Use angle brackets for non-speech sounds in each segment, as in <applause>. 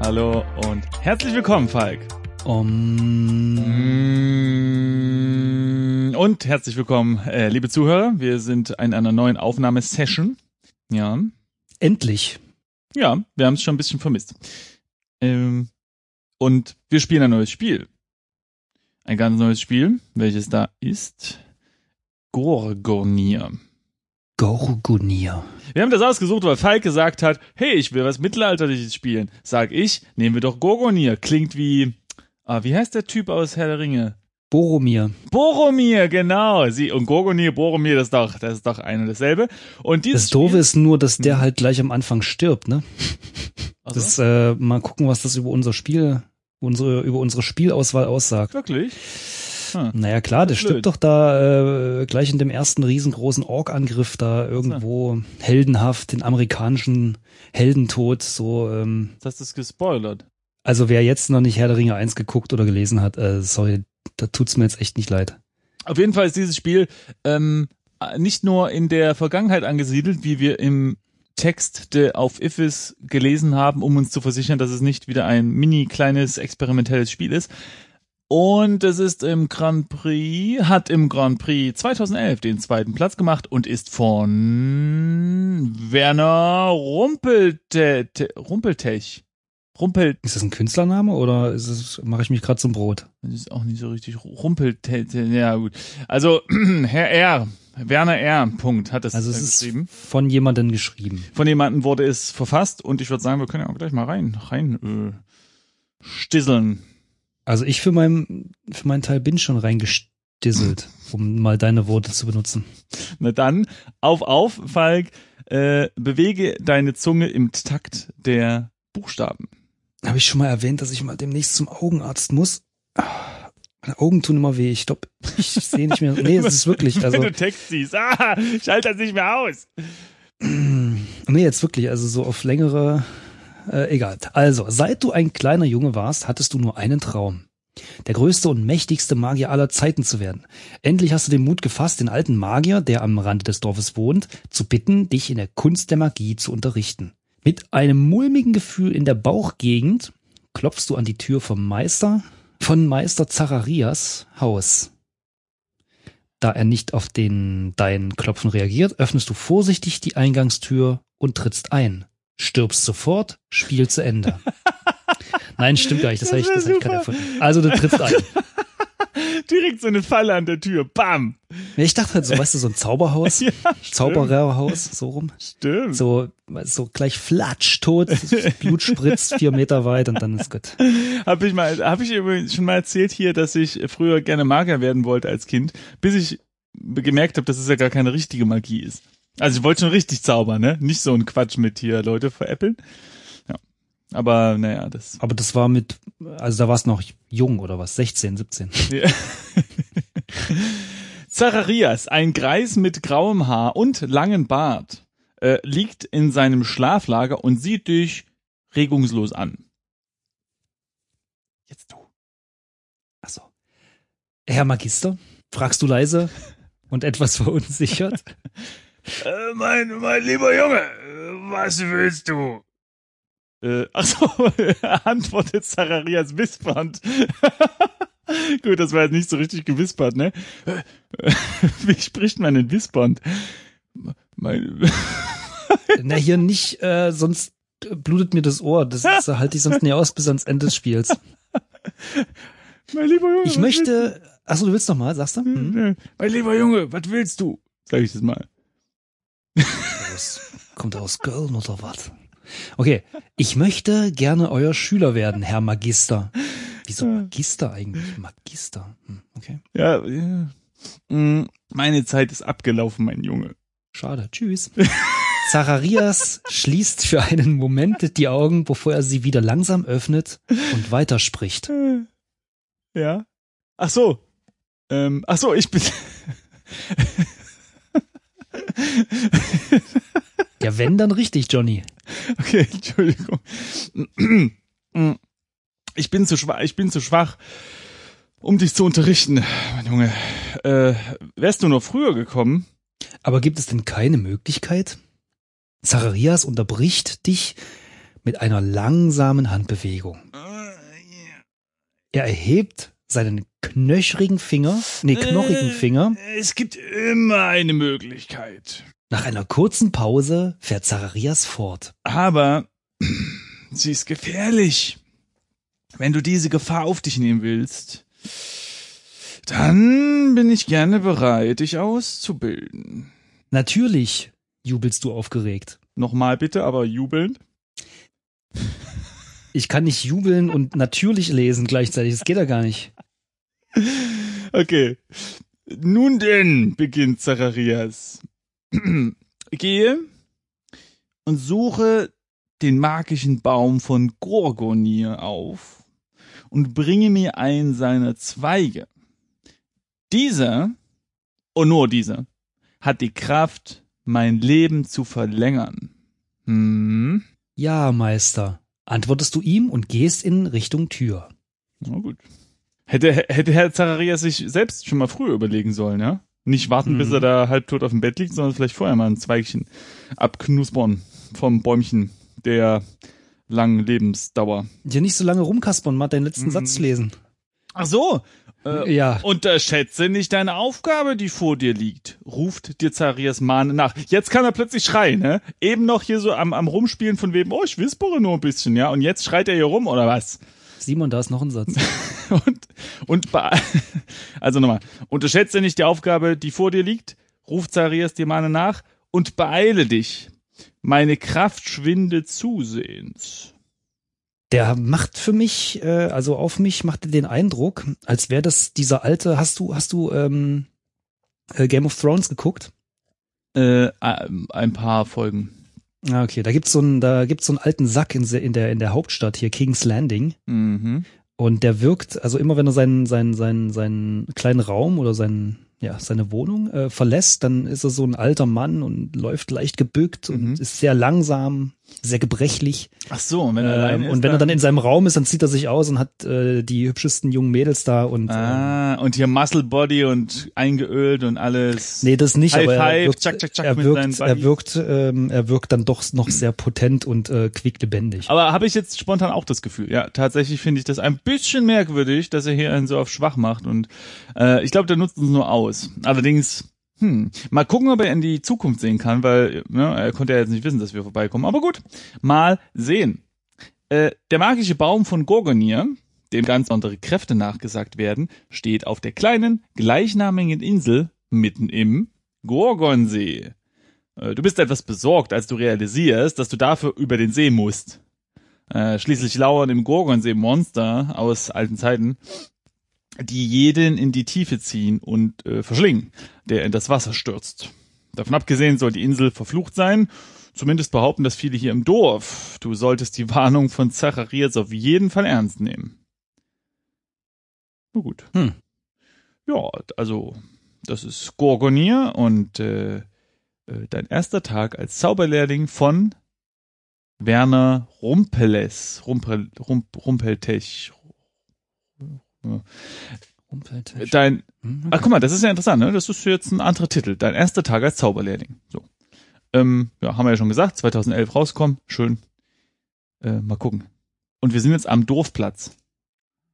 Hallo und herzlich willkommen, Falk. Um, Mm, Und herzlich willkommen, äh, liebe Zuhörer. Wir sind in einer neuen Aufnahmesession. Ja, endlich. ja, wir haben es schon ein bisschen vermisst. Ähm, und wir spielen ein neues Spiel. Ein ganz neues Spiel, welches da ist Gorgonier. Gorgonier. Wir haben das ausgesucht, weil Falk gesagt hat, hey, ich will was Mittelalterliches spielen. Sag ich, nehmen wir doch Gorgonier. Klingt wie, ah, wie heißt der Typ aus Herr der Ringe? Boromir. Boromir, genau. Sie, und Gorgonir, Boromir, das ist doch, das ist doch ein und dasselbe. Und dieses Das Doofe ist nur, dass Mhm. der halt gleich am Anfang stirbt, ne? Spiel, Das, äh, mal gucken, was das über unser Spiel, unsere, über unsere Spielauswahl aussagt. wirklich? Hm. Naja, klar, der stirbt doch da äh, gleich in dem ersten riesengroßen Ork-Angriff da irgendwo heldenhaft, den amerikanischen Heldentod, so, ähm, Das ist gespoilert. also wer jetzt noch nicht Herr der Ringe 1 geguckt oder gelesen hat, äh, sorry, da tut's mir jetzt echt nicht leid. Auf jeden Fall ist dieses Spiel ähm, nicht nur in der Vergangenheit angesiedelt, wie wir im Text auf Ifis gelesen haben, um uns zu versichern, dass es nicht wieder ein mini kleines experimentelles Spiel ist. Und es ist im Grand Prix, hat im Grand Prix 2011 den zweiten Platz gemacht und ist von Werner Rumpelte, Rumpeltech. Rumpel, Ist das ein Künstlername oder ist es, mache ich mich gerade zum Brot? das ist auch nicht so richtig Rumpeltech, ja gut. Also <clears throat> Herr R, Werner R. Punkt hat das Also es äh, ist geschrieben. von jemandem geschrieben. Von jemandem wurde es verfasst und ich würde sagen, wir können ja auch gleich mal rein, rein äh, stisseln. Also ich für meinen für meinen Teil bin schon reingestisselt, <clears throat> um mal deine Worte zu benutzen. Na dann, auf, auf, Falk, äh, bewege deine Zunge im Takt der Buchstaben. Habe ich schon mal erwähnt, dass ich mal demnächst zum Augenarzt muss? Meine Augen tun immer weh. Ich glaube, ich sehe nicht mehr. Nee, es ist wirklich. Also Wenn du Text siehst, ah, schalt das nicht mehr aus. nee, jetzt wirklich. Also so auf längere. Äh, egal. Also seit du ein kleiner Junge warst, hattest du nur einen Traum. Der größte und mächtigste Magier aller Zeiten zu werden. Endlich hast du den Mut gefasst, den alten Magier, der am Rande des Dorfes wohnt, zu bitten, dich in der Kunst der Magie zu unterrichten. Mit einem mulmigen Gefühl in der Bauchgegend klopfst du an die Tür vom Meister, von Meister Zacharias Haus. Da er nicht auf den dein Klopfen reagiert, öffnest du vorsichtig die Eingangstür und trittst ein. Stirbst sofort, Spiel zu Ende. <laughs> Nein, stimmt gar nicht, das, Das habe ich, das hab ich gerade erfunden. Also du trittst ein. <laughs> Direkt so eine Falle an der Tür. Bam. Ich dachte halt so, weißt du, so ein Zauberhaus, <laughs> Ja, Zaubererhaus, so rum. Stimmt. So, so gleich flatsch, tot, Blut spritzt vier Meter weit und dann ist gut. Hab ich mal, hab ich übrigens schon mal erzählt hier, dass ich früher gerne Magier werden wollte als Kind, bis ich gemerkt habe, dass es ja gar keine richtige Magie ist. Also ich wollte schon richtig zaubern, ne? Nicht so ein Quatsch mit hier Leute veräppeln. Aber naja, das. Aber das war mit, also da warst du noch jung oder was, 16, 17. Ja. Zacharias, ein Greis mit grauem Haar und langen Bart, äh, liegt in seinem Schlaflager und sieht dich regungslos an. Jetzt du. Achso. Herr Magister, fragst du leise und etwas <laughs> verunsichert? Äh, mein, mein lieber Junge, was willst du? Äh, ach so, <laughs> antwortet Zacharias wispernd. <laughs> Gut, das war jetzt nicht so richtig gewispert, ne? <laughs> Wie spricht man denn wispernd? Mein, Na, hier nicht, äh, sonst blutet mir das Ohr. Das, das halte ich sonst nie aus bis ans Ende des Spiels. mein lieber Junge. Ich möchte, achso, du willst noch mal, sagst du? Hm? Äh, Mein lieber Junge, was willst du? Sag ich das mal. Das kommt aus Köln oder was? Okay, ich möchte gerne euer Schüler werden, Herr Magister. Wieso Magister eigentlich? Magister. Hm, okay. Ja, ja. Meine Zeit ist abgelaufen, mein Junge. Schade. Tschüss. Zacharias schließt für einen Moment die Augen, bevor er sie wieder langsam öffnet und weiterspricht. Ja. Ach so. Ähm, ach so, ich bin. <laughs> Ja, wenn, dann richtig, Johnny. Okay, <laughs> Entschuldigung. Ich bin zu schwach, ich bin zu schwach, um dich zu unterrichten, mein Junge. Äh, wärst du noch früher gekommen? Aber gibt es denn keine Möglichkeit? Zacharias unterbricht dich mit einer langsamen Handbewegung. Er erhebt seinen knöchrigen Finger, nee, knochigen Äh, Finger. Es gibt immer eine Möglichkeit. Nach einer kurzen Pause fährt Zacharias fort. Aber <clears throat> sie ist gefährlich. Wenn du diese Gefahr auf dich nehmen willst, dann bin ich gerne bereit, dich auszubilden. Natürlich, jubelst du aufgeregt. Nochmal bitte, aber jubelnd. <laughs> Ich kann nicht jubeln und natürlich lesen gleichzeitig. Das geht ja gar nicht. <laughs> Okay. Nun denn, beginnt Zacharias. <clears throat> Gehe und suche den magischen Baum von Gorgonir auf und bringe mir einen seiner Zweige. Dieser, und nur dieser, hat die Kraft, mein Leben zu verlängern. Hm, Ja, Meister, antwortest du ihm und gehst in Richtung Tür. na gut. Hätte, hätte Herr Zacharias sich selbst schon mal früher überlegen sollen, ja? Nicht warten, bis Mhm. er da halbtot auf dem Bett liegt, sondern vielleicht vorher mal ein Zweigchen abknuspern vom Bäumchen der langen Lebensdauer. Dir nicht so lange rumkaspern, mal deinen letzten Mhm. Satz lesen. Ach so. Äh, Ja. Unterschätze nicht deine Aufgabe, die vor dir liegt, ruft dir Zacharias Mahn nach. Jetzt kann er plötzlich schreien, ne? Eben noch hier so am, am Rumspielen von wem, oh, ich wispere nur ein bisschen, ja? Und jetzt schreit er hier rum, oder was? Simon, da ist noch ein Satz. <laughs> Und, und <laughs> also nochmal, unterschätze nicht die Aufgabe, die vor dir liegt, ruft Zacharias dir Mahne nach und beeile dich. Meine Kraft schwindet zusehends. Der macht für mich, äh, also auf mich macht er den Eindruck, als wäre das dieser alte, hast du, hast du ähm, äh, Game of Thrones geguckt? Äh, ein paar Folgen. Ah, okay. Da gibt's so einen, da gibt's so einen alten Sack in, in der in der Hauptstadt hier Kings Landing Mhm. und der wirkt, also immer wenn er seinen seinen seinen seinen kleinen Raum oder seinen ja seine Wohnung äh, verlässt, dann ist er so ein alter Mann und läuft leicht gebückt Mhm. und ist sehr langsam, sehr gebrechlich. Ach so, und wenn er Ähm, und wenn er dann in seinem Raum ist, dann zieht er sich aus und hat äh, die hübschesten jungen Mädels da und ähm, Ah, und hier Muscle Body und eingeölt und alles. Nee, das nicht, High aber er wirkt, tschak, tschak, tschak er wirkt, er wirkt, ähm, er wirkt dann doch noch sehr potent und äh, quicklebendig. Aber habe ich jetzt spontan auch das Gefühl. Ja, tatsächlich finde ich das ein bisschen merkwürdig, dass er hier einen so auf schwach macht. Und äh, ich glaube, der nutzt uns nur aus. Allerdings, hm, mal gucken, ob er in die Zukunft sehen kann, weil ne, er konnte ja jetzt nicht wissen, dass wir vorbeikommen. Aber gut, mal sehen. Äh, der magische Baum von Gorgonir, dem ganz andere Kräfte nachgesagt werden, steht auf der kleinen, gleichnamigen Insel mitten im Gorgonsee. Äh, Du bist etwas besorgt, als du realisierst, dass du dafür über den See musst. Äh, schließlich lauern im Gorgonsee Monster aus alten Zeiten, die jeden in die Tiefe ziehen und äh, verschlingen, der in das Wasser stürzt. Davon abgesehen soll die Insel verflucht sein. Zumindest behaupten das viele hier im Dorf. Du solltest die Warnung von Zacharias auf jeden Fall ernst nehmen. Na gut. Hm. Ja, also das ist Gorgonir und äh, äh, dein erster Tag als Zauberlehrling von Werner Rumpeles. Rumpel, Rump, Rumpeltech. Umfeldtisch. Dein, Hm, ach guck mal, das ist ja interessant, ne? Das ist jetzt ein anderer Titel. Dein erster Tag als Zauberlehrling. So. Ähm, ja, haben wir ja schon gesagt, 2011 rauskommen. Schön. Äh, mal gucken. Und wir sind jetzt am Dorfplatz.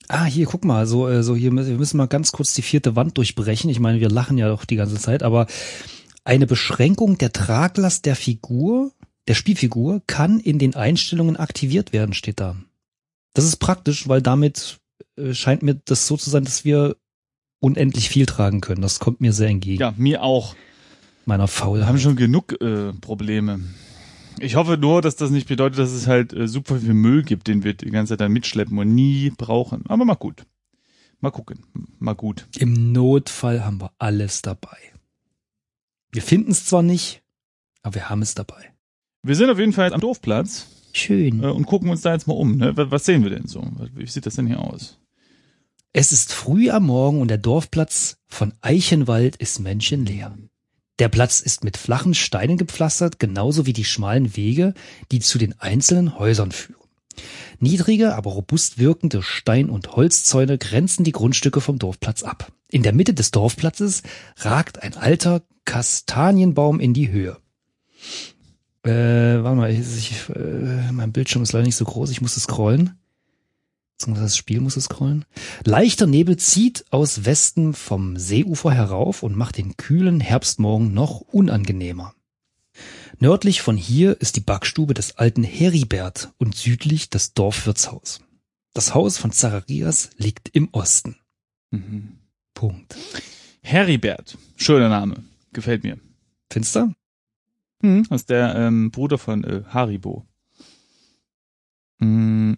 Ah, hier, guck mal, so, äh, so hier, müssen- wir müssen mal ganz kurz die vierte Wand durchbrechen. Ich meine, wir lachen ja doch die ganze Zeit, aber eine Beschränkung der Traglast der Figur, der Spielfigur, kann in den Einstellungen aktiviert werden, steht da. Das ist praktisch, weil damit scheint mir das so zu sein, dass wir unendlich viel tragen können. Das kommt mir sehr entgegen, Ja, mir auch. meiner Wir Faulheit. haben schon genug äh, Probleme. Ich hoffe nur, dass das nicht bedeutet, dass es halt äh, super viel Müll gibt, den wir die ganze Zeit dann mitschleppen und nie brauchen. Aber mal gut. Mal gucken. Mal gut. Im Notfall haben wir alles dabei. Wir finden es zwar nicht, aber wir haben es dabei. Wir sind auf jeden Fall am Dorfplatz Schön. äh, und gucken uns da jetzt mal um. Ne? Was sehen wir denn so? Wie sieht das denn hier aus? Es ist früh am Morgen und der Dorfplatz von Eichenwald ist menschenleer. Der Platz ist mit flachen Steinen gepflastert, genauso wie die schmalen Wege, die zu den einzelnen Häusern führen. Niedrige, aber robust wirkende Stein- und Holzzäune grenzen die Grundstücke vom Dorfplatz ab. In der Mitte des Dorfplatzes ragt ein alter Kastanienbaum in die Höhe. Äh, warte mal, ich, ich, äh, mein Bildschirm ist leider nicht so groß, ich muss es scrollen. Das Spiel muss es scrollen. Leichter Nebel zieht aus Westen vom Seeufer herauf und macht den kühlen Herbstmorgen noch unangenehmer. Nördlich von hier ist die Backstube des alten Heribert und südlich das Dorfwirtshaus. Das Haus von Zacharias liegt im Osten. Mhm. Punkt. Heribert. Schöner Name. Gefällt mir. Findest du? Hm, das ist der ähm, Bruder von äh, Haribo. Mm.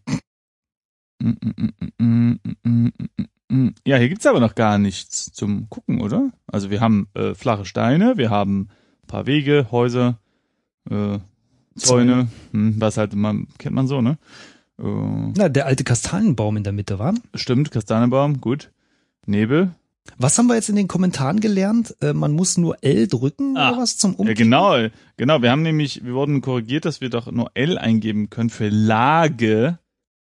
Ja, hier gibt's aber noch gar nichts zum Gucken, oder? Also wir haben äh, flache Steine, wir haben ein paar Wege, Häuser, äh, Zäune, hm, was halt man kennt man so, ne? Äh, Na, der alte Kastanienbaum in der Mitte war. stimmt, Kastanienbaum, gut. Nebel. Was haben wir jetzt in den Kommentaren gelernt? Äh, man muss nur L drücken Ah, oder was zum Ja, Umkippen? genau, genau. Wir haben nämlich, wir wurden korrigiert, dass wir doch nur L eingeben können für Lage.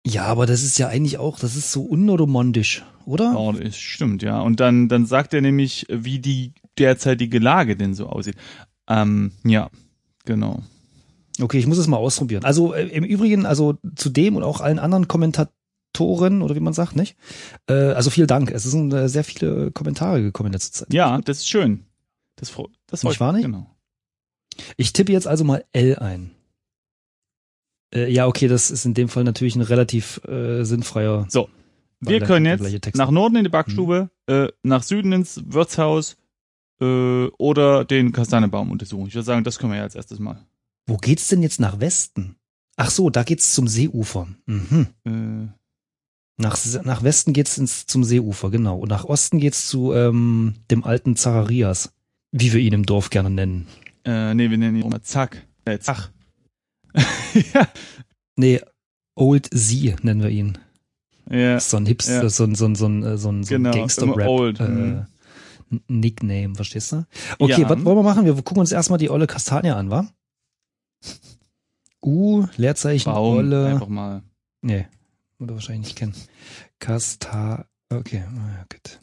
Ja, aber das ist ja eigentlich auch, das ist so unromantisch, oder? Oh, das stimmt, ja. Und dann, dann sagt er nämlich, wie die derzeitige Lage denn so aussieht. Ähm, ja, genau. Okay, ich muss es mal ausprobieren. Also äh, im Übrigen, also zu dem und auch allen anderen Kommentatoren oder wie man sagt, nicht? Äh, also vielen Dank. Es sind äh, sehr viele Kommentare gekommen in letzter Zeit. Ja, das ist schön. Das, das wahr, nicht? Genau. Ich tippe jetzt also mal L ein. Äh, ja, okay, das ist in dem Fall natürlich ein relativ äh, sinnfreier. So, wir können jetzt nach Norden in die Backstube, äh, nach Süden ins Wirtshaus äh, oder den Kastanienbaum untersuchen. Ich würde sagen, das können wir ja als erstes mal. Wo geht's denn jetzt nach Westen? Ach so, da geht's zum Seeufer. Mhm. Äh, Nach, nach Westen geht's ins, zum Seeufer, genau. Und nach Osten geht's zu ähm, dem alten Zacharias, wie wir ihn im Dorf gerne nennen. äh, nee, wir nennen ihn mal Zack. Äh, Zach. <laughs> ja, Nee, Old Z nennen wir ihn. ja. So ein Hipster, Ja. so ein, so ein, so ein, äh, so ein, so Genau, Gangster-Rap. Äh, mhm. Nickname, verstehst du? Okay, Ja. was wollen wir machen? Wir gucken uns erstmal die olle Kastanie an, wa? U, Leerzeichen, Baum, olle. einfach mal. Nee, oder wahrscheinlich nicht kennen. Kasta, okay, ja, gut.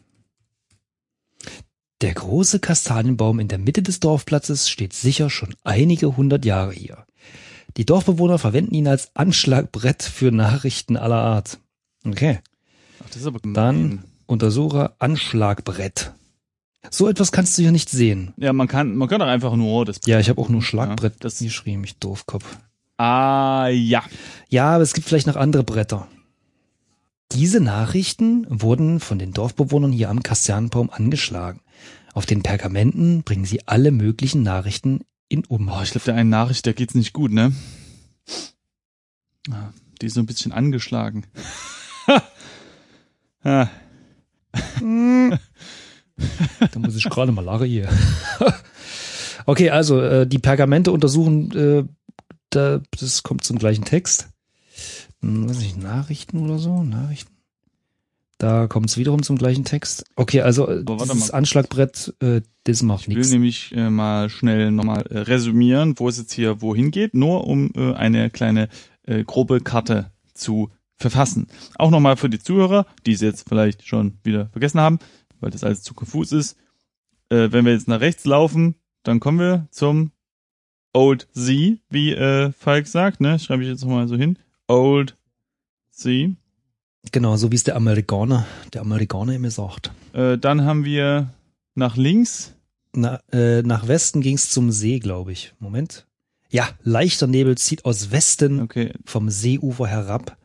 Der große Kastanienbaum in der Mitte des Dorfplatzes steht sicher schon einige hundert Jahre hier. Die Dorfbewohner verwenden ihn als Anschlagbrett für Nachrichten aller Art. Okay. Ach, das ist aber gemein. Dann Untersucher Anschlagbrett. So etwas kannst du hier nicht sehen. Ja, man kann, man kann doch einfach nur das. Ja, ich habe auch nur Schlagbrett Ja, das- geschrieben, ich Doofkopf. Ah, ja. Ja, aber es gibt vielleicht noch andere Bretter. Diese Nachrichten wurden von den Dorfbewohnern hier am Kastianbaum angeschlagen. Auf den Pergamenten bringen sie alle möglichen Nachrichten in Oh, Umlauf. ich glaube, der einen Nachricht, der geht's nicht gut, ne? Ah, Die ist so ein bisschen angeschlagen. <laughs> ah, <laughs> Da muss ich gerade mal lachen hier. <laughs> okay, also äh, die Pergamente untersuchen, äh, da, das kommt zum gleichen Text. Hm, weiß nicht, Nachrichten oder so? Nachrichten. Da kommt es wiederum zum gleichen Text. Okay, also äh, mal. Anschlagbrett, äh, das macht ich will nichts. nämlich äh, mal schnell nochmal äh, resümieren, wo es jetzt hier wohin geht, nur um äh, eine kleine äh, grobe Karte zu verfassen. Auch nochmal für die Zuhörer, die es jetzt vielleicht schon wieder vergessen haben, weil das alles zu konfus ist. Äh, wenn wir jetzt nach rechts laufen, dann kommen wir zum Old Z, wie äh, Falk sagt, ne? Schreibe ich jetzt nochmal so hin. Old Z. Genau, so wie es der Amerikaner, der Amerikaner immer sagt. Äh, dann haben wir nach links. Na, äh, nach Westen ging's zum See, glaube ich. Moment. Ja, leichter Nebel zieht aus Westen Okay. vom Seeufer herab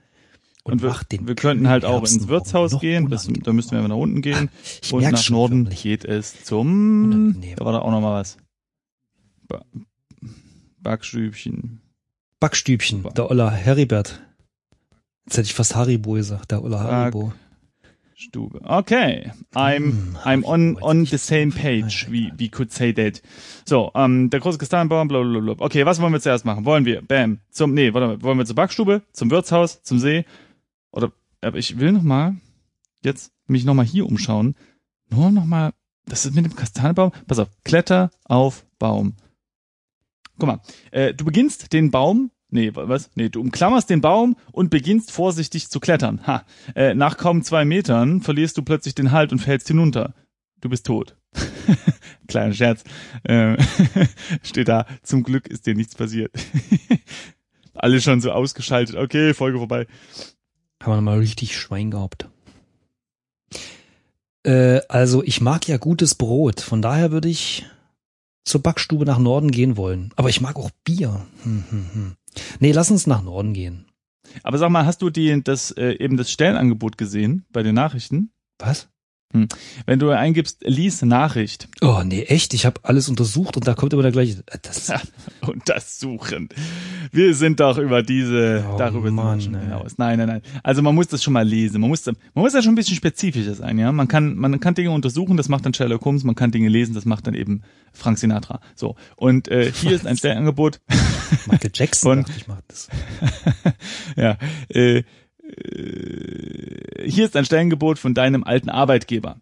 und, Und wir, macht den wir könnten halt auch ins Wirtshaus gehen. Unangenehmer. da müssten wir nach unten gehen. Ich Und nach Norden förmlich. geht es zum. Unangenehm. Da war da auch noch mal was. Ba Backstübchen. Backstübchen, Back- der Oller Heribert. Jetzt hätte ich fast Haribo gesagt, der Oller Haribo. Stube. Okay. I'm, Hm, I'm on, on the same page. We, we could say that. So, ähm, der große Kastanienbaum, blablabla. Okay, was wollen wir zuerst machen? Wollen wir, bam, zum, nee, warte mal, wollen wir zur Backstube, zum Wirtshaus, zum See? Oder, aber ich will noch mal, jetzt mich noch mal hier umschauen. Nur noch mal Das ist mit dem Kastanienbaum. Pass auf, Kletter auf Baum. Guck mal, äh, du beginnst den Baum, nee, was? Nee, du umklammerst den Baum und beginnst vorsichtig zu klettern. Ha. Äh, nach kaum zwei Metern verlierst du plötzlich den Halt und fällst hinunter. Du bist tot. <laughs> Kleiner Scherz. Äh, <laughs> steht da, zum Glück ist dir nichts passiert. <laughs> Alle schon so ausgeschaltet. Okay, Folge vorbei. Haben wir mal richtig Schwein gehabt. Äh, also ich mag ja gutes Brot, von daher würde ich zur Backstube nach Norden gehen wollen. Aber ich mag auch Bier. Hm, hm, hm. Nee, lass uns nach Norden gehen. Aber sag mal, hast du die, das, äh, eben das Stellenangebot gesehen bei den Nachrichten? Was? Hm. Wenn du eingibst, lies Nachricht. Oh, nee, echt? Ich habe alles untersucht und da kommt immer der gleiche. äh, Das, <laughs> Untersuchen. Wir sind doch über diese, Oh darüber Mann, sind wir hinaus. Nein, nein, nein. Also man muss das schon mal lesen. Man muss, man muss ja schon ein bisschen spezifischer sein, ja. Man kann, man kann Dinge untersuchen, das macht dann Sherlock Holmes. Man kann Dinge lesen, das macht dann eben Frank Sinatra. So. Und äh, hier ist ein <laughs> Stellenangebot. Michael Jackson <laughs> Von- ich macht das. ja. Äh, hier ist ein Stellengebot von deinem alten Arbeitgeber.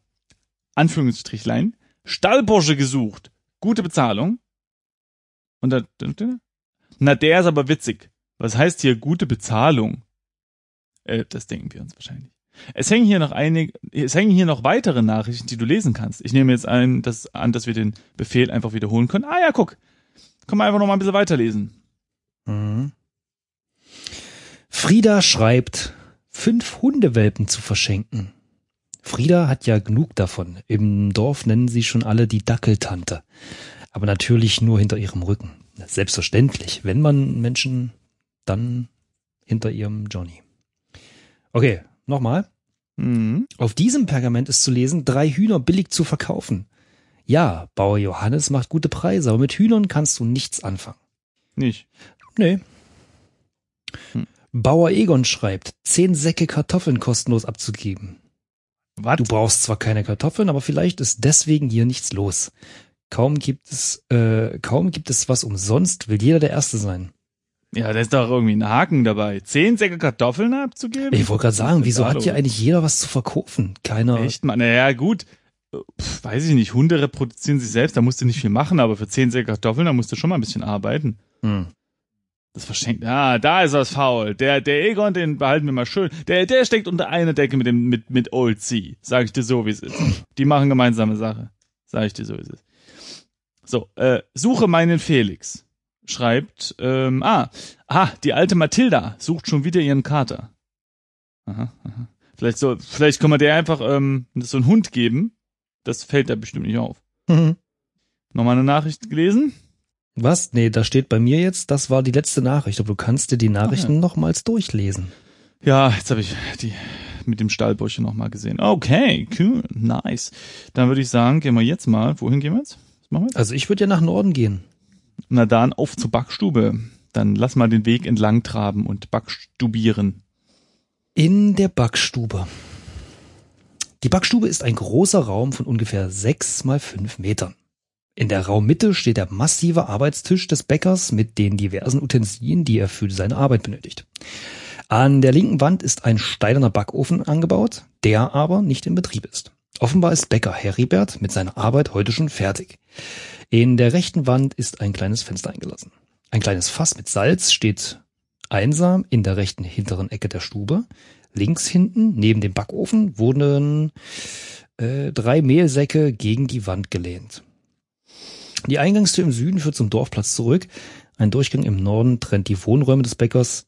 Anführungsstrichlein. Stallbursche gesucht. Gute Bezahlung. Und da, na, der ist aber witzig. Was heißt hier gute Bezahlung? Äh, das denken wir uns wahrscheinlich. Es hängen hier noch einige, es hängen hier noch weitere Nachrichten, die du lesen kannst. Ich nehme jetzt ein, das, an, dass wir den Befehl einfach wiederholen können. Ah ja, guck. Können wir einfach noch mal ein bisschen weiterlesen. Mhm. Frieda schreibt, fünf Hundewelpen zu verschenken. Frieda hat ja genug davon. Im Dorf nennen sie schon alle die Dackeltante. Aber natürlich nur hinter ihrem Rücken. Selbstverständlich. Wenn man Menschen, dann hinter ihrem Johnny. Okay, nochmal. Mhm. Auf diesem Pergament ist zu lesen, drei Hühner billig zu verkaufen. Ja, Bauer Johannes macht gute Preise, aber mit Hühnern kannst du nichts anfangen. Nicht. Nee. Hm. Bauer Egon schreibt, zehn Säcke Kartoffeln kostenlos abzugeben. Was? Du brauchst zwar keine Kartoffeln, aber vielleicht ist deswegen hier nichts los. Kaum gibt es, äh, kaum gibt es was umsonst, will jeder der Erste sein. Ja, da ist doch irgendwie ein Haken dabei. Zehn Säcke Kartoffeln abzugeben? Ich wollte gerade sagen, wieso hat hier eigentlich jeder was zu verkaufen? Keiner. Echt mal? Naja, gut. Pff, weiß ich nicht. Hunde reproduzieren sich selbst, da musst du nicht viel machen, aber für zehn Säcke Kartoffeln, da musst du schon mal ein bisschen arbeiten. Hm. Das verschenkt. Ah, da ist was faul. Der, der Egon, den behalten wir mal schön. Der, der steckt unter einer Decke mit dem, mit, mit Old C. Sag ich dir so, wie es ist. Die machen gemeinsame Sache. Sag ich dir so, wie es ist. So, äh, suche meinen Felix. Schreibt, ähm, ah, ah, die alte Mathilda sucht schon wieder ihren Kater. Aha, aha. Vielleicht so, vielleicht kann man der einfach ähm, so einen Hund geben. Das fällt da bestimmt nicht auf. Mhm. Nochmal eine Nachricht gelesen? Was? Nee, da steht bei mir jetzt, das war die letzte Nachricht, aber du kannst dir die Nachrichten ja. nochmals durchlesen. Ja, jetzt habe ich die mit dem Stallbursche nochmal gesehen. Okay, cool, nice. Dann würde ich sagen, gehen wir jetzt mal. Wohin gehen wir jetzt? Was machen wir jetzt? Also ich würde ja nach Norden gehen. Na dann auf zur Backstube. Dann lass mal den Weg entlang traben und backstubieren. In der Backstube. Die Backstube ist ein großer Raum von ungefähr sechs mal fünf Metern. In der Raummitte steht der massive Arbeitstisch des Bäckers mit den diversen Utensilien, die er für seine Arbeit benötigt. An der linken Wand ist ein steinerner Backofen angebaut, der aber nicht in Betrieb ist. Offenbar ist Bäcker Heribert mit seiner Arbeit heute schon fertig. In der rechten Wand ist ein kleines Fenster eingelassen. Ein kleines Fass mit Salz steht einsam in der rechten hinteren Ecke der Stube. Links hinten, neben dem Backofen, wurden äh, drei Mehlsäcke gegen die Wand gelehnt. Die Eingangstür im Süden führt zum Dorfplatz zurück. Ein Durchgang im Norden trennt die Wohnräume des Bäckers,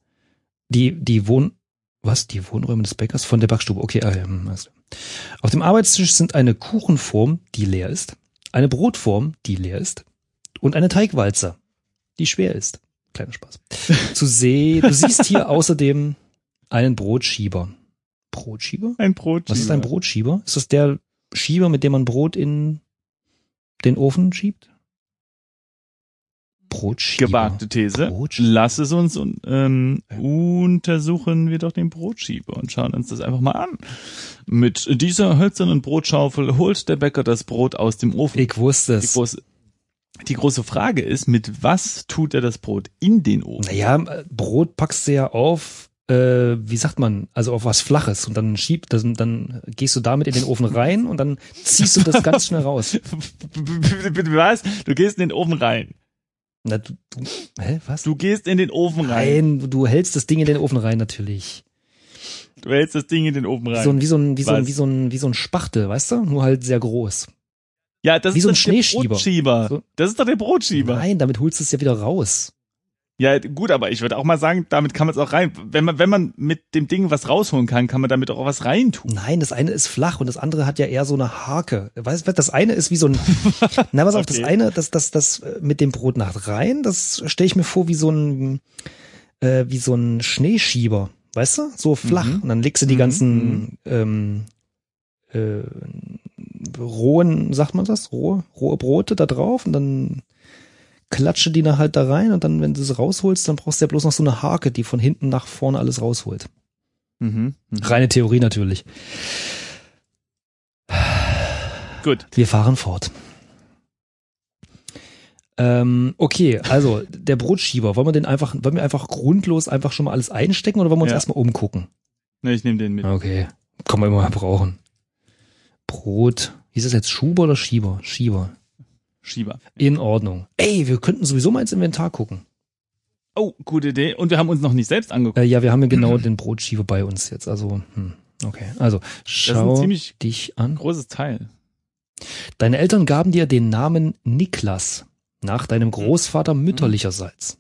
die, die Wohn, was? Die Wohnräume des Bäckers von der Backstube. Okay, klar. Auf dem Arbeitstisch sind eine Kuchenform, die leer ist, eine Brotform, die leer ist, und eine Teigwalze, die schwer ist. Kleiner Spaß. <laughs> Zu sehen, du siehst hier außerdem einen Brotschieber. Brotschieber? Ein Brot. Was ist ein Brotschieber? Ist das der Schieber, mit dem man Brot in den Ofen schiebt? Brotschieber. Gewagte These. Brotschieber. Lass es uns und, ähm, untersuchen wir doch den Brotschieber und schauen uns das einfach mal an. Mit dieser hölzernen Brotschaufel holt der Bäcker das Brot aus dem Ofen. Ich wusste Die es. große, die große Frage ist, mit was tut er das Brot in den Ofen? Naja, Brot packst du ja auf äh, wie sagt man, also auf was Flaches und dann schiebt, das, dann gehst du damit in den Ofen rein und dann ziehst du das <laughs> ganz schnell raus. Was? Du gehst in den Ofen rein. Na, du, du, hä, was? Du gehst in den Ofen rein. Nein, du hältst das Ding in den Ofen rein natürlich. Du hältst das Ding in den Ofen rein. So ein, wie so ein, wie so ein, wie so ein, wie so ein Spachtel, weißt du? Nur halt sehr groß. ja, das wie ist so ein doch Schneeschieber. Der Brotschieber. So. Das ist doch der Brotschieber. Nein, damit holst du es ja wieder raus. Ja, gut, aber ich würde auch mal sagen, damit kann man es auch rein. Wenn man, wenn man mit dem Ding was rausholen kann, kann man damit auch was reintun. Nein, das eine ist flach und das andere hat ja eher so eine Hake. Weißt du, das eine ist wie so ein, <laughs> na, pass auf, das Okay. eine, das, das, das äh, mit dem Brot nach rein, das stelle ich mir vor wie so ein, äh, wie so ein Schneeschieber. Weißt du? So flach. Mhm. Und dann legst du die Mhm, ganzen, ähm, äh, rohen, sagt man das? Rohe, rohe Brote da drauf und dann klatsche die dann halt da rein und dann, wenn du es rausholst, dann brauchst du ja bloß noch so eine Hake, die von hinten nach vorne alles rausholt. Mhm. Mhm. Reine Theorie natürlich. Gut. Wir fahren fort. Ähm, okay, also der Brotschieber, wollen wir den einfach, wollen wir einfach grundlos einfach schon mal alles einstecken oder wollen wir uns Ja. erstmal umgucken? Ne, ich nehme den mit. Okay, kann man immer mal brauchen. Brot, wie ist das jetzt, Schuber oder Schieber? Schieber. Schieber. In Ordnung. Ey, wir könnten sowieso mal ins Inventar gucken. Oh, gute Idee. Und wir haben uns noch nicht selbst angeguckt. Äh, ja, wir haben ja genau <clears throat> den Brotschieber bei uns jetzt, also, hm, okay. Also, schau dich an. großes Teil. Deine Eltern gaben dir den Namen Niklas nach deinem Großvater mütterlicherseits.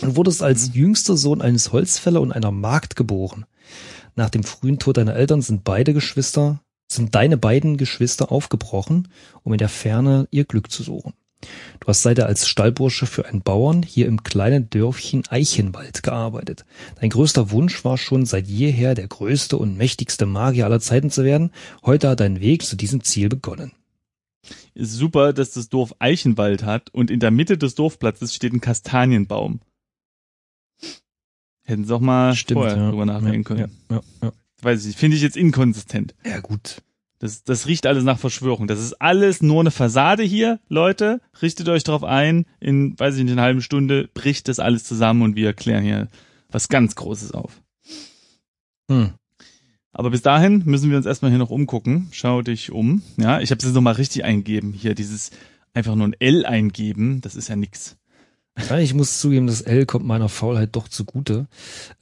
Du wurdest als jüngster Sohn eines Holzfäller und einer Magd geboren. Nach dem frühen Tod deiner Eltern sind beide Geschwister, sind deine beiden Geschwister aufgebrochen, um in der Ferne ihr Glück zu suchen. Du hast seither als Stallbursche für einen Bauern hier im kleinen Dörfchen Eichenwald gearbeitet. Dein größter Wunsch war schon seit jeher der größte und mächtigste Magier aller Zeiten zu werden. Heute hat dein Weg zu diesem Ziel begonnen. Ist super, dass das Dorf Eichenwald hat und in der Mitte des Dorfplatzes steht ein Kastanienbaum. Hätten sie auch mal vorher drüber nachdenken können. Ja, ja, ja. Weiß ich, finde ich jetzt inkonsistent. ja gut. Das, das riecht alles nach Verschwörung. Das ist alles nur eine Fassade hier, Leute. Richtet euch drauf ein. In, weiß ich nicht, einer halben Stunde bricht das alles zusammen und wir erklären hier was ganz Großes auf. Hm. Aber bis dahin müssen wir uns erstmal hier noch umgucken. Schau dich um. Ja, ich habe es jetzt nochmal richtig eingegeben. Hier dieses einfach nur ein L eingeben, das ist ja nix. Ich muss zugeben, das L kommt meiner Faulheit doch zugute.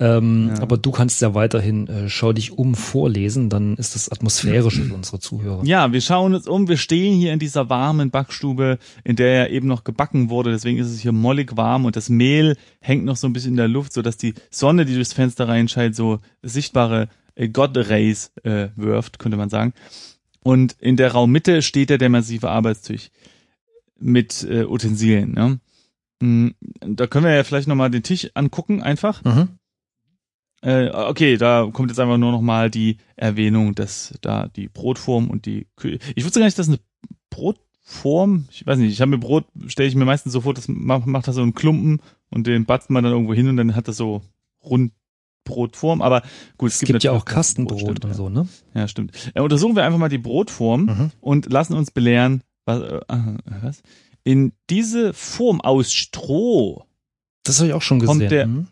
Ähm, Ja. Aber du kannst ja weiterhin äh, Schau dich um vorlesen, dann ist das atmosphärisch für unsere Zuhörer. Ja, wir schauen uns um. Wir stehen hier in dieser warmen Backstube, in der ja eben noch gebacken wurde. Deswegen ist es hier mollig warm und das Mehl hängt noch so ein bisschen in der Luft, so dass die Sonne, die durchs Fenster reinscheint, so sichtbare äh, God Rays äh, wirft, könnte man sagen. Und in der Raummitte steht ja der massive Arbeitstisch mit äh, Utensilien. Ne? Mm, Da können wir ja vielleicht nochmal den Tisch angucken, einfach. Mhm. Äh, okay, da kommt jetzt einfach nur noch mal die Erwähnung, dass da die Brotform und die Kü Ich wusste gar nicht, dass eine Brotform, ich weiß nicht, ich habe mir Brot, stelle ich mir meistens so vor, das macht, macht das so einen Klumpen und den batzt man dann irgendwo hin und dann hat das so rund Brotform, aber gut, Es gibt ja auch Kastenbrot stimmt, und so, ne? Ja, stimmt. Äh, untersuchen wir einfach mal die Brotform Mhm. und lassen uns belehren, was, äh, was? In diese Form aus Stroh Das habe ich auch schon gesehen. Kommt der- mhm.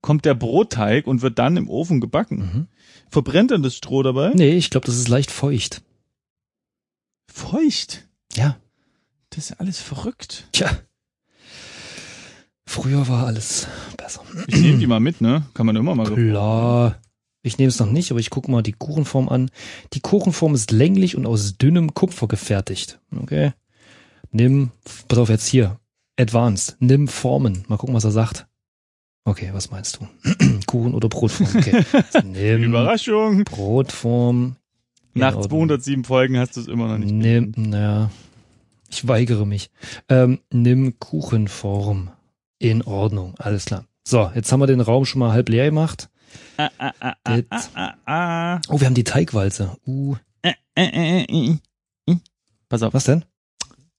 kommt der Brotteig und wird dann im Ofen gebacken. Mhm. Verbrennt dann das Stroh dabei? Nee, ich glaube, das ist leicht feucht. Feucht. Ja. Das ist ja alles verrückt. Tja. Früher war alles besser. Ich nehme die mal mit, ne? Kann man immer mal so. Klar. Ich nehme es noch nicht, aber ich gucke mal die Kuchenform an. Die Kuchenform ist länglich und aus dünnem Kupfer gefertigt. Okay. Nimm, pass auf jetzt hier. Advanced. Nimm Formen. Mal gucken, was er sagt. Okay, was meinst du? <clears throat> Kuchen oder Brotform? Okay. <laughs> Nimm Überraschung. Brotform. Nach Ordnung. 207 Folgen hast du es immer noch nicht. Nimm, naja, ich weigere mich. Ähm, nimm Kuchenform. In Ordnung, alles klar. So, jetzt haben wir den Raum schon mal halb leer gemacht. Ah, ah, ah, ah, Jetzt. ah, ah, ah. Oh, wir haben die Teigwalze. Uh, äh, äh, äh. Pass auf. was denn?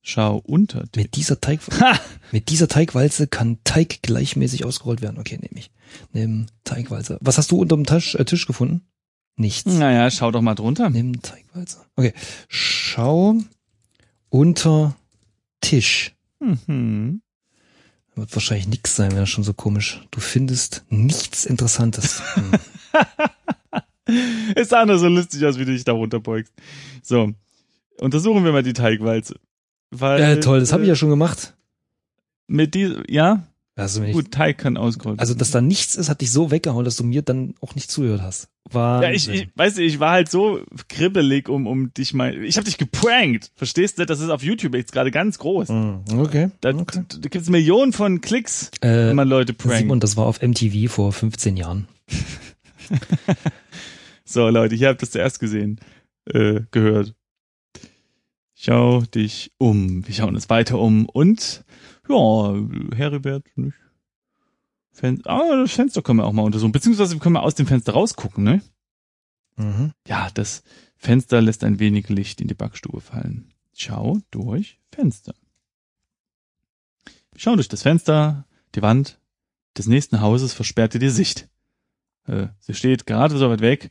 Schau unter dich. Mit dieser Teig, <laughs> mit dieser Teigwalze kann Teig gleichmäßig ausgerollt werden. Okay, nehme ich. Nimm Teigwalze. Was hast du unterm Tisch, äh, Tisch gefunden? Nichts. Naja, schau doch mal drunter. Nimm Teigwalze. Okay. Schau unter Tisch. Mhm. Wird wahrscheinlich nix sein, wäre schon so komisch. Du findest nichts Interessantes. Hm. <laughs> Sah nur so lustig aus, wie du dich da runterbeugst. So. Untersuchen wir mal die Teigwalze. Weil, Ja, toll, das habe ich äh, ja schon gemacht. Mit die, ja, Also, ich, gut, Teig kann ausgerollt also, dass da nichts ist, hat dich so weggehauen, dass du mir dann auch nicht zugehört hast. War. Ja, ich, ich, weißt du, ich war halt so kribbelig, um, um dich mal, ich habe dich geprankt, verstehst du? Das ist auf YouTube jetzt gerade ganz groß. Hm, Okay. Da, okay. da gibt's Millionen von Klicks, Äh, wenn man Leute prankt. Simon, das war auf MTV vor 15 Jahren. <laughs> So, Leute, hier habt ihr das zuerst gesehen, äh, gehört. Schau dich um. Wir schauen uns weiter um. Und, ja, Heribert, nicht? Fen ah, das Fenster können wir auch mal untersuchen. Beziehungsweise können wir aus dem Fenster rausgucken, ne? Mhm. Ja, das Fenster lässt ein wenig Licht in die Backstube fallen. Schau durch Fenster. Schau durch das Fenster, die Wand des nächsten Hauses versperrt dir die Sicht. Äh, sie steht gerade so weit weg,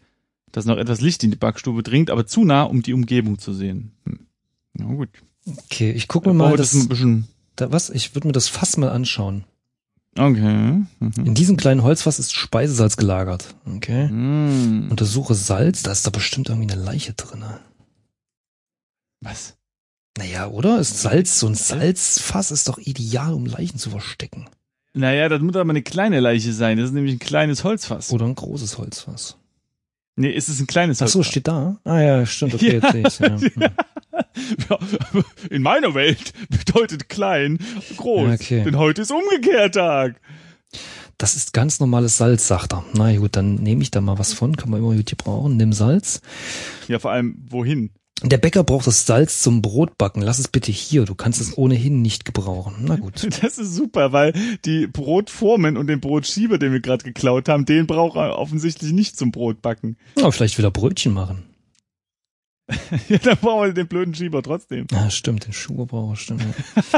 dass noch etwas Licht in die Backstube dringt, aber zu nah, um die Umgebung zu sehen. Hm. Na gut. Okay, ich gucke mir mal das das, da, was? Ich würde mir das Fass mal anschauen. Okay. Mhm. In diesem kleinen Holzfass ist Speisesalz gelagert. Okay. Mm. Untersuche Salz, da ist da bestimmt irgendwie eine Leiche drinne. Was? Naja, oder? Ist Salz, so ein Salzfass ist doch ideal, um Leichen zu verstecken. Naja, das muss aber eine kleine Leiche sein. Das ist nämlich ein kleines Holzfass. Oder ein großes Holzfass. Nee, ist es ein kleines Ach so, steht da? Ah ja, stimmt, okay, <laughs> jetzt sehe ich's, ja. <laughs> Ja, in meiner Welt bedeutet klein groß. Ja, okay. Denn heute ist umgekehrt Tag. Das ist ganz normales Salz, sagt er. Na gut, dann nehme ich da mal was von, kann man immer gut gebrauchen. Nimm Salz. Ja, vor allem, wohin? Der Bäcker braucht das Salz zum Brotbacken. Lass es bitte hier, du kannst es ohnehin nicht gebrauchen. Na gut. <laughs> Das ist super, weil die Brotformen und den Brotschieber, den wir gerade geklaut haben, den braucht er offensichtlich nicht zum Brotbacken. Aber vielleicht will er Brötchen machen. <laughs> Ja, dann brauchen wir den blöden Schieber trotzdem. Ah, stimmt, den Schuh braucht er, stimmt.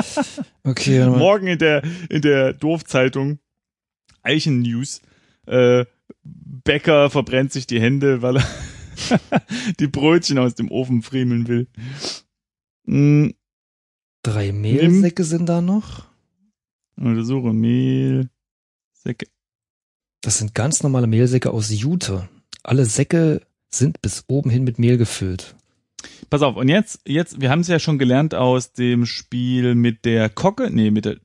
<laughs> Okay. Morgen in der, in der Dorfzeitung Eichen News, äh, Bäcker verbrennt sich die Hände, weil er <laughs> die Brötchen aus dem Ofen friemeln will. Hm, drei Mehlsäcke sind da noch. Untersuche Mehl, Säcke. Das sind ganz normale Mehlsäcke aus Jute. Alle Säcke sind bis oben hin mit Mehl gefüllt. Pass auf, und jetzt, jetzt, wir haben es ja schon gelernt aus dem Spiel mit der Kocke, nee, mit der,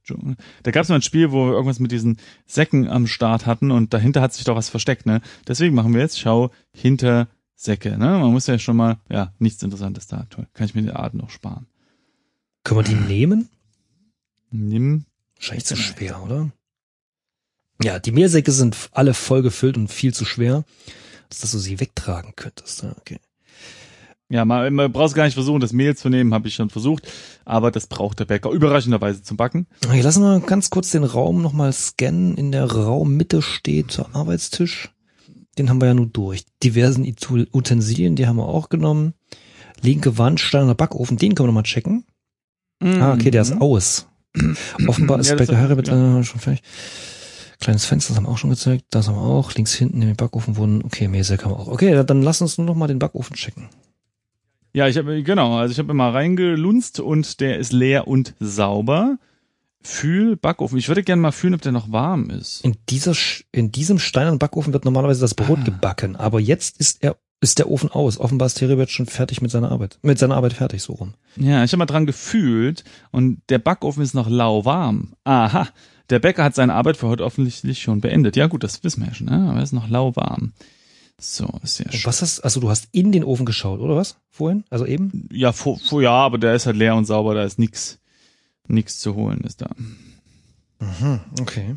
da gab es mal ein Spiel, wo wir irgendwas mit diesen Säcken am Start hatten und dahinter hat sich doch was versteckt, ne? Deswegen machen wir jetzt, schau, hinter Säcke, ne? Man muss ja schon mal, ja, nichts Interessantes da, toll. Kann ich mir die Art noch sparen. Können wir die nehmen? Nimm, Wahrscheinlich zu schwer, oder? Ja, die Mehlsäcke sind alle voll gefüllt und viel zu schwer, dass du sie wegtragen könntest. Ja, Okay. ja, man, man brauchst gar nicht versuchen, das Mehl zu nehmen, habe ich schon versucht, aber das braucht der Bäcker überraschenderweise zum Backen. Okay, lassen wir mal ganz kurz den Raum nochmal scannen. In der Raummitte steht der Arbeitstisch. Den haben wir ja nur durch. Diversen Utensilien, die haben wir auch genommen. Linke Wand, steinerner Backofen, den können wir nochmal checken. Ah, okay, der ist aus. <clears throat> Offenbar ist Mhm. Ja, Bäcker Herbert äh, schon fertig. Kleines Fenster, das haben wir auch schon gezeigt. Das haben wir auch. Links hinten in den Backofen wurden, okay, Mehlsäcke haben wir auch. Okay, dann lass uns nur noch mal den Backofen checken. Ja, ich habe genau, also ich habe immer reingelunzt und der ist leer und sauber. Fühl Backofen. Ich würde gerne mal fühlen, ob der noch warm ist. In dieser, in diesem steinernen Backofen wird normalerweise das Brot Ah. gebacken, aber jetzt ist er, ist der Ofen aus. Offenbar ist Herbert schon fertig mit seiner Arbeit. Mit seiner Arbeit fertig, so rum. Ja, ich habe mal dran gefühlt und der Backofen ist noch lauwarm. Aha, der Bäcker hat seine Arbeit für heute offensichtlich schon beendet. Ja gut, das wissen wir ja schon, ne? aber er ist noch lauwarm. So, ist Und schön. was hast, also du hast in den Ofen geschaut, oder was? Vorhin? Also eben? Ja, vor, vor, ja, aber der ist halt leer und sauber, da ist nix, nix zu holen ist da. Mhm, okay.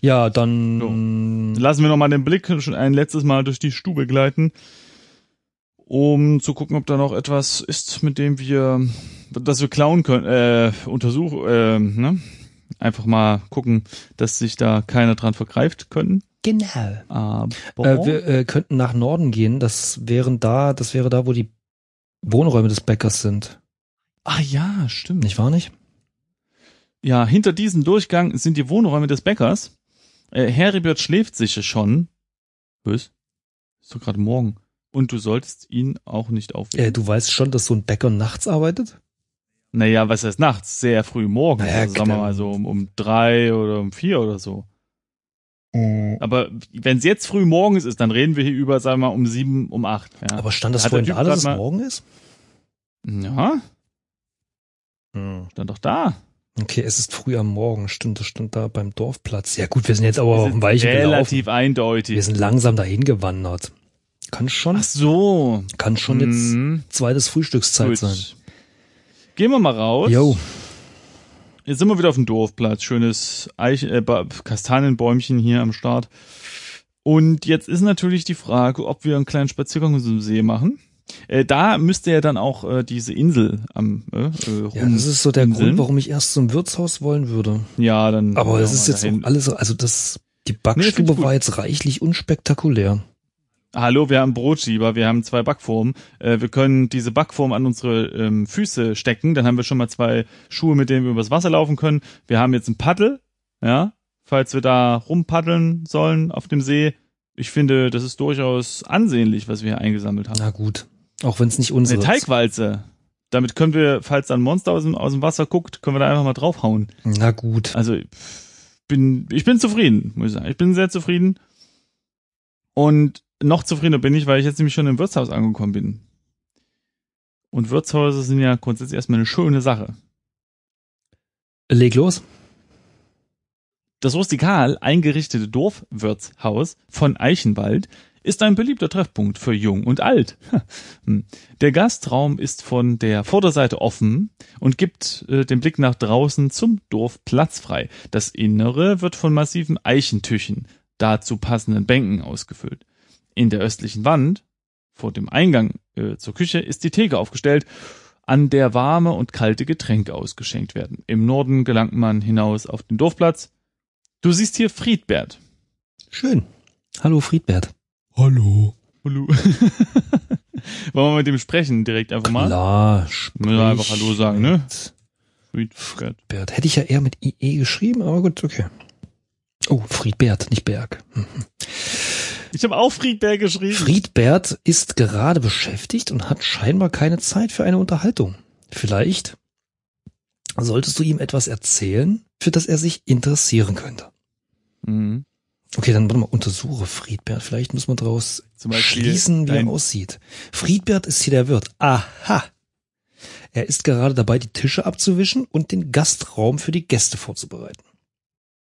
Ja, dann, Lassen wir noch mal den Blick schon ein letztes Mal durch die Stube gleiten, um zu gucken, ob da noch etwas ist, mit dem wir, das wir klauen können, äh, untersuchen, äh, ne? Einfach mal gucken, dass sich da keiner dran vergreift können. genau. Äh, wir äh, könnten nach Norden gehen. Das wären da, das wäre da, wo die Wohnräume des Bäckers sind. ah ja, stimmt. Nicht wahr nicht? Ja, hinter diesem Durchgang sind die Wohnräume des Bäckers. Äh, Heribert schläft sicher schon. Was? Ist doch gerade morgen. Und du solltest ihn auch nicht aufwecken. Äh, du weißt schon, dass so ein Bäcker nachts arbeitet? Naja, was heißt nachts? Sehr früh morgens. Naja, also, sagen wir mal so um, um drei oder um vier oder so. Aber wenn es jetzt früh morgens ist, dann reden wir hier über, sagen wir mal, um sieben, um acht. Ja. Aber stand das Hat vorhin da, dass es morgen ist? ja, stand doch da. Okay, es ist früh am Morgen, stimmt, das stand da beim Dorfplatz. Ja gut, wir sind jetzt aber auf dem Weichen gelaufen. relativ eindeutig. Wir sind langsam dahin gewandert. Kann schon, Ach so. kann schon jetzt Mhm. zweites Frühstückszeit Gut. sein. Gehen wir mal raus. Jo, Jetzt sind wir wieder auf dem Dorfplatz. Schönes Eich äh, Kastanienbäumchen hier am Start. Und jetzt ist natürlich die Frage, ob wir einen kleinen Spaziergang einem See machen. Äh, da müsste ja dann auch äh, diese Insel am äh, äh, rum. ja, das ist so der Inseln. Grund, warum ich erst zum Wirtshaus wollen würde. Ja, dann. Aber es ist jetzt dahin. auch alles, also das, die Backstube gut. war jetzt reichlich unspektakulär. Hallo, wir haben Brotschieber, wir haben zwei Backformen. Äh, wir können diese Backform an unsere ähm, Füße stecken. Dann haben wir schon mal zwei Schuhe, mit denen wir übers Wasser laufen können. Wir haben jetzt ein Paddel, ja, falls wir da rumpaddeln sollen auf dem See. Ich finde, das ist durchaus ansehnlich, was wir hier eingesammelt haben. Na gut, auch wenn es nicht unsere Eine. Teigwalze. Damit können wir, falls da ein Monster aus dem, aus dem Wasser guckt, können wir da einfach mal draufhauen. Na gut. Also bin, ich bin zufrieden, muss ich sagen. Ich bin sehr zufrieden. Und noch zufriedener bin ich, weil ich jetzt nämlich schon im Wirtshaus angekommen bin. Und Wirtshäuser sind ja grundsätzlich erstmal eine schöne Sache. Leg los. Das rustikal eingerichtete Dorfwirtshaus von Eichenwald ist ein beliebter Treffpunkt für Jung und Alt. <laughs> Hm. Der Gastraum ist von der Vorderseite offen und gibt äh, den Blick nach draußen zum Dorf platzfrei. Das Innere wird von massiven Eichentüchen, dazu passenden Bänken ausgefüllt. In der östlichen Wand, vor dem Eingang äh, zur Küche, ist die Theke aufgestellt, an der warme und kalte Getränke ausgeschenkt werden. Im Norden gelangt man hinaus auf den Dorfplatz. Du siehst hier Friedbert. Schön. Hallo Friedbert. Hallo. Hallo. <laughs> Wollen wir mit dem sprechen direkt einfach mal? Klar, Müssen wir einfach Hallo sagen, ne? Friedbert. Friedbert. Hätte ich ja eher mit IE geschrieben, aber gut, okay. Oh, Friedbert, nicht Berg. Hm. Ich habe auch Friedberg geschrieben. Friedbert ist gerade beschäftigt und hat scheinbar keine Zeit für eine Unterhaltung. Vielleicht solltest du ihm etwas erzählen, für das er sich interessieren könnte. Mhm. Okay, dann warte mal, untersuche Friedbert. Vielleicht muss man daraus schließen, wie er aussieht. Friedbert ist hier der Wirt. Aha. Er ist gerade dabei, die Tische abzuwischen und den Gastraum für die Gäste vorzubereiten.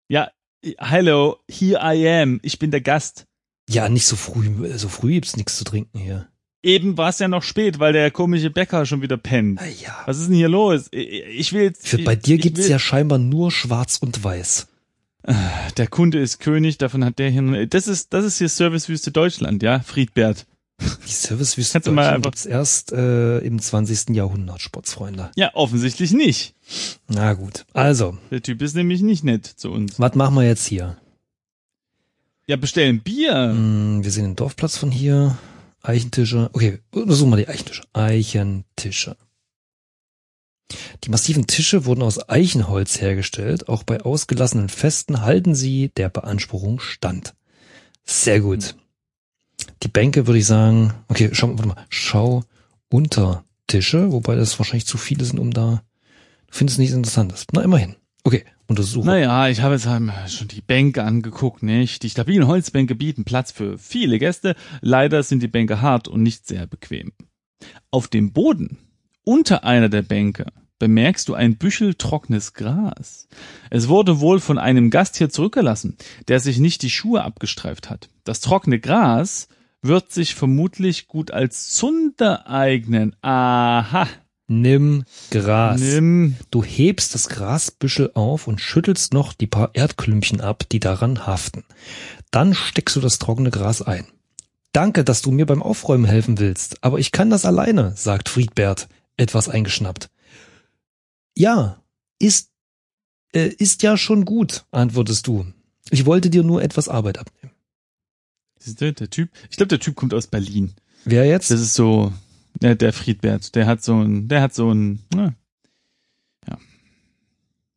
Ja, hello, here I am. Ich bin der Gast. Ja, nicht so früh. So früh gibt's nichts zu trinken hier. Eben war es ja noch spät, weil der komische Bäcker schon wieder pennt. Na ja. Was ist denn hier los? Ich will jetzt. Für, bei dir gibt's ja scheinbar nur schwarz und weiß. Der Kunde ist König, davon hat der hier. Das ist, das ist hier Servicewüste Deutschland, ja? Friedbert. Die Servicewüste Deutschland gibt's erst äh, im 20. Jahrhundert, Sportsfreunde. Ja, offensichtlich nicht. Na gut. Also, Der Typ ist nämlich nicht nett zu uns. was machen wir jetzt hier? Ja, bestellen Bier. Hm, wir sehen den Dorfplatz von hier. Eichentische. Okay, untersuchen wir die Eichentische. Eichentische. Die massiven Tische wurden aus Eichenholz hergestellt. Auch bei ausgelassenen Festen halten sie der Beanspruchung stand. Sehr gut. Die Bänke würde ich sagen, okay, schau, warte mal, schau unter Tische, wobei das wahrscheinlich zu viele sind, um da, du findest nichts Interessantes. Na, immerhin. Okay, untersuche. Naja, ich habe jetzt schon die Bänke angeguckt, nicht? Die stabilen Holzbänke bieten Platz für viele Gäste. Leider sind die Bänke hart und nicht sehr bequem. Auf dem Boden, unter einer der Bänke, bemerkst du ein Büschel trockenes Gras. Es wurde wohl von einem Gast hier zurückgelassen, der sich nicht die Schuhe abgestreift hat. Das trockene Gras wird sich vermutlich gut als Zunder eignen. Aha. Nimm Gras. Nimm. Du hebst das Grasbüschel auf und schüttelst noch die paar Erdklümpchen ab, die daran haften. Dann steckst du das trockene Gras ein. Danke, dass du mir beim Aufräumen helfen willst, aber ich kann das alleine, sagt Friedbert, etwas eingeschnappt. Ja, ist, äh, ist ja schon gut, antwortest du. Ich wollte dir nur etwas Arbeit abnehmen. Siehst du, der Typ, ich glaube, der Typ kommt aus Berlin. Wer jetzt? Das ist so, der, der Friedbert, der hat so ein, der hat so ein, ne, ja,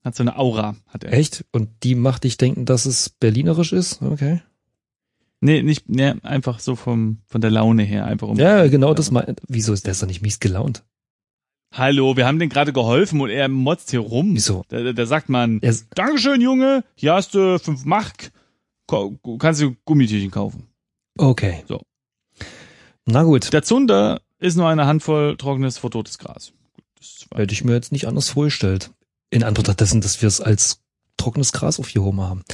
hat so eine Aura, hat er. Echt? Und die macht dich denken, dass es berlinerisch ist? Okay. Nee, nicht, nee, einfach so vom, von der Laune her, einfach um. Ja, genau das meint. Wieso ist der doch nicht mies gelaunt? Hallo, wir haben den gerade geholfen und er motzt hier rum. Wieso? Da, da, sagt man, Er, Dankeschön, Junge, hier hast du fünf Mark, kannst du Gummitierchen kaufen. okay. So. Na gut, Der Zunder ist nur eine Handvoll trockenes, vertotes Gras. Hätte ich mir jetzt nicht anders vorgestellt. In Anbetracht dessen, dass wir es als trockenes Gras aufgehoben haben. <laughs>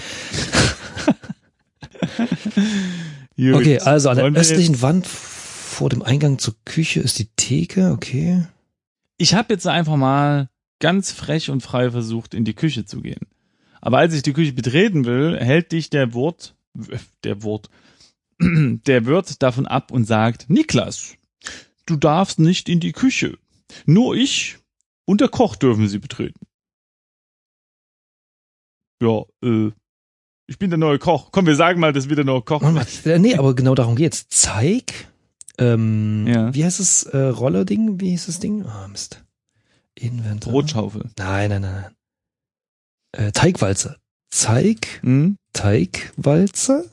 Gut. Okay, also an der östlichen Wand vor dem Eingang zur Küche ist die Theke, okay. Ich habe jetzt einfach mal ganz frech und frei versucht, in die Küche zu gehen. Aber als ich die Küche betreten will, hält dich der Wort, der Wort, <clears throat> der Wirt davon ab und sagt, Niklas, du darfst nicht in die Küche. Nur ich und der Koch dürfen sie betreten. Ja, äh, ich bin der neue Koch. Komm, wir sagen mal, dass wir der neue Koch äh, nee, aber genau darum geht's. Zeig, ähm, Ja. wie heißt es, äh, Rollerding? Wie hieß das Ding? Ah, Mist. Inventar. Brotschaufel. Nein, nein, nein. Äh, Teigwalze. Zeig, Hm? Teigwalze,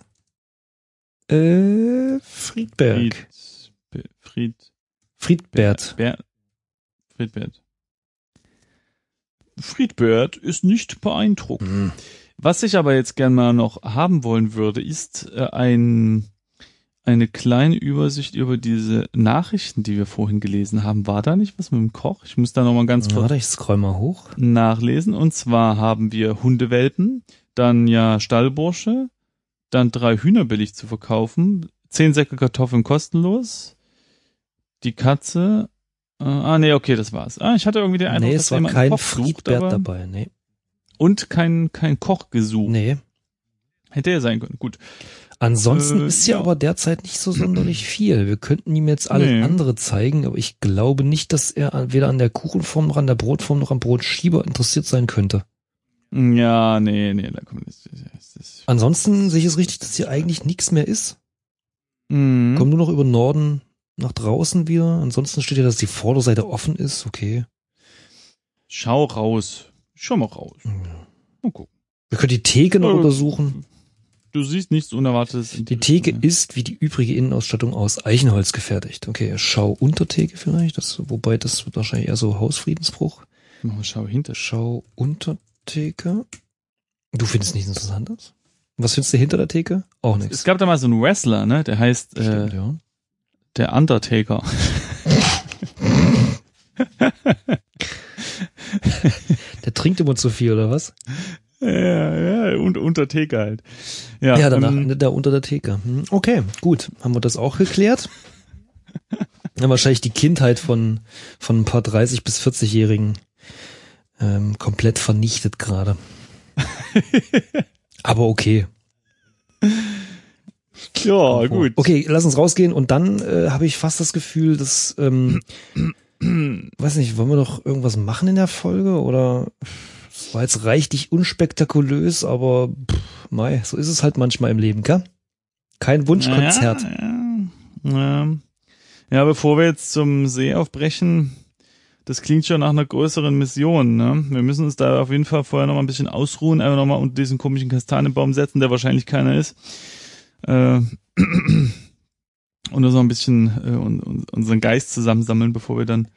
äh, Friedberg. Fried, Fried, Friedbert. Ber Friedbert. Friedbert ist nicht beeindruckt. Hm. Was ich aber jetzt gern mal noch haben wollen würde, ist äh, ein, eine kleine Übersicht über diese Nachrichten, die wir vorhin gelesen haben. War da nicht was mit dem Koch? Ich muss da noch mal ganz kurz Warte, ich scroll mal hoch. nachlesen. Und zwar haben wir Hundewelpen, dann ja Stallbursche, dann drei Hühner billig zu verkaufen, zehn Säcke Kartoffeln kostenlos, die Katze. Äh, ah, nee, okay, das war's. Ah, ich hatte irgendwie den Eindruck, nee, dass es war jemand kein sucht, Friedbert dabei. Nee. und kein, kein Koch gesucht. nee. Hätte er sein können. Gut. Ansonsten Äh, ist ja ja. aber derzeit nicht so sonderlich <clears throat> viel. Wir könnten ihm jetzt alles Nee. andere zeigen, aber ich glaube nicht, dass er weder an der Kuchenform noch an der Brotform noch am Brotschieber interessiert sein könnte. Ja, nee, nee, da kommt das, das, das. Ansonsten sehe ich es richtig, dass hier eigentlich nichts mehr ist. Mhm. Kommt nur noch über Norden nach draußen wieder. Ansonsten steht ja, dass die Vorderseite offen ist. Okay. Schau raus. Schau mal raus. Mal gucken. Wir können die Theke noch Äh, untersuchen. Du siehst nichts Unerwartetes. Die Theke Richtung, ist wie die übrige Innenausstattung aus Eichenholz gefertigt. Okay, schau Untertheke vielleicht. Das, wobei das wahrscheinlich eher so Hausfriedensbruch. ja. Mal schau hinter. Schau Untertheke. Du findest nichts Interessantes? Was findest du hinter der Theke? Auch Es nichts. gab da mal so einen Wrestler, ne? Der heißt äh, Stimmt, ja. der Undertaker. <laughs> Der trinkt immer zu viel, oder was? <laughs> ja, ja, und Untertaker halt. Ja, Ja, danach ähm, da unter der Theke. Hm, Okay, gut. Haben wir das auch geklärt? <laughs> ja, wahrscheinlich die Kindheit von, von ein paar 30- bis 40-Jährigen ähm, komplett vernichtet gerade. <laughs> Aber okay. ja, gut. Okay, lass uns rausgehen und dann äh, habe ich fast das Gefühl, dass, ähm, <clears throat> weiß nicht, wollen wir doch irgendwas machen in der Folge oder war jetzt reichlich unspektakulös, aber pff, mei, so ist es halt manchmal im Leben, gell? Kein Wunschkonzert. Ja, ja, ja. ja, bevor wir jetzt zum See aufbrechen, das klingt schon nach einer größeren Mission. Ne? Wir müssen uns da auf jeden Fall vorher noch mal ein bisschen ausruhen, einfach noch mal unter diesen komischen Kastanienbaum setzen, der wahrscheinlich keiner ist. Äh, <clears throat> und uns noch ein bisschen äh, un, un, unseren Geist zusammensammeln, bevor wir dann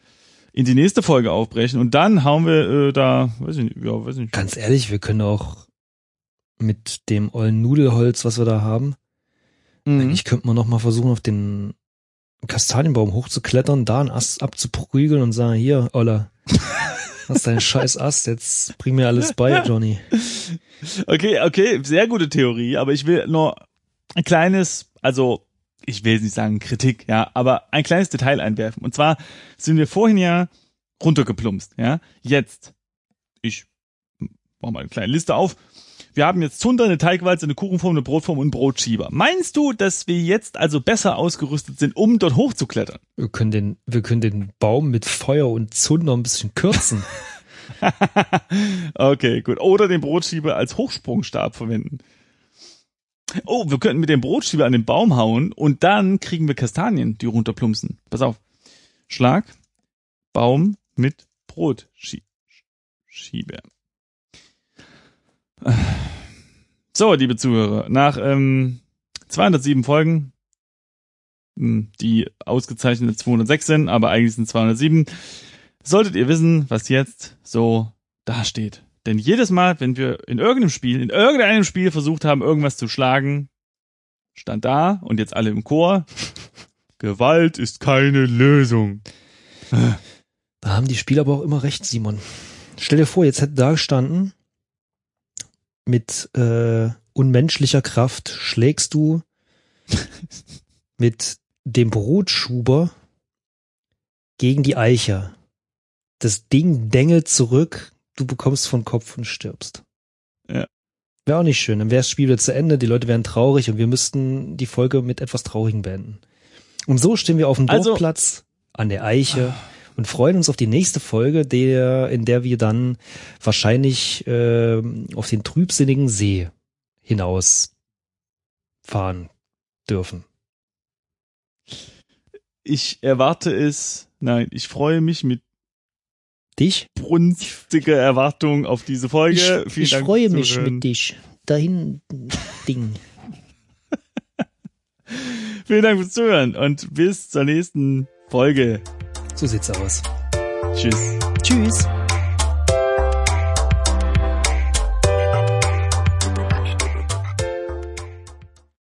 in die nächste Folge aufbrechen. Und dann hauen wir äh, da, weiß ich nicht, ja, weiß ich nicht. Ganz ehrlich, wir können auch mit dem ollen Nudelholz, was wir da haben, Mhm. eigentlich könnte man noch mal versuchen, auf den Kastanienbaum hochzuklettern, da einen Ast abzuprügeln und sagen, hier, Oller, <laughs> hast deinen scheiß Ast, jetzt bring mir alles bei, Johnny. Okay, okay, sehr gute Theorie, aber ich will nur ein kleines, also ich will nicht sagen Kritik, ja, aber ein kleines Detail einwerfen. Und zwar sind wir vorhin ja runtergeplumpst, ja. Jetzt, ich mach mal eine kleine Liste auf. Wir haben jetzt Zunder, eine Teigwalze, eine Kuchenform, eine Brotform und einen Brotschieber. Meinst du, dass wir jetzt also besser ausgerüstet sind, um dort hochzuklettern? Wir können den, wir können den Baum mit Feuer und Zunder ein bisschen kürzen. <laughs> okay, gut. Oder den Brotschieber als Hochsprungstab verwenden. Oh, wir könnten mit dem Brotschieber an den Baum hauen und dann kriegen wir Kastanien, die runterplumpsen. Pass auf. Schlag, Baum mit Brotschieber. So, liebe Zuhörer, nach ähm, 207 Folgen, hm, die ausgezeichnet 206 sind, aber eigentlich sind 207, solltet ihr wissen, was jetzt so dasteht. Denn jedes Mal, wenn wir in irgendeinem Spiel, in irgendeinem Spiel versucht haben, irgendwas zu schlagen, stand da und jetzt alle im Chor, <laughs> Gewalt ist keine Lösung. Da haben die Spieler aber auch immer recht, Simon. Stell dir vor, jetzt hätte da gestanden, mit äh, unmenschlicher Kraft schlägst du <laughs> mit dem Brotschuber gegen die Eiche. Das Ding dengelt zurück, du bekommst von Kopf und stirbst. Ja. Wäre auch nicht schön. Dann wäre das Spiel wieder zu Ende, die Leute wären traurig und wir müssten die Folge mit etwas Traurigem beenden. Und so stehen wir auf dem Also- Dorfplatz an der Eiche und freuen uns auf die nächste Folge, der, in der wir dann wahrscheinlich äh, auf den trübsinnigen See hinaus fahren dürfen. Ich erwarte es, nein, ich freue mich mit Dich? brunstiger Erwartung auf diese Folge. ich Vielen ich Dank freue mich Zuhören. mit dich. Dahin, Ding. <laughs> Vielen Dank fürs Zuhören und bis zur nächsten Folge. So sieht's aus. Tschüss. Tschüss.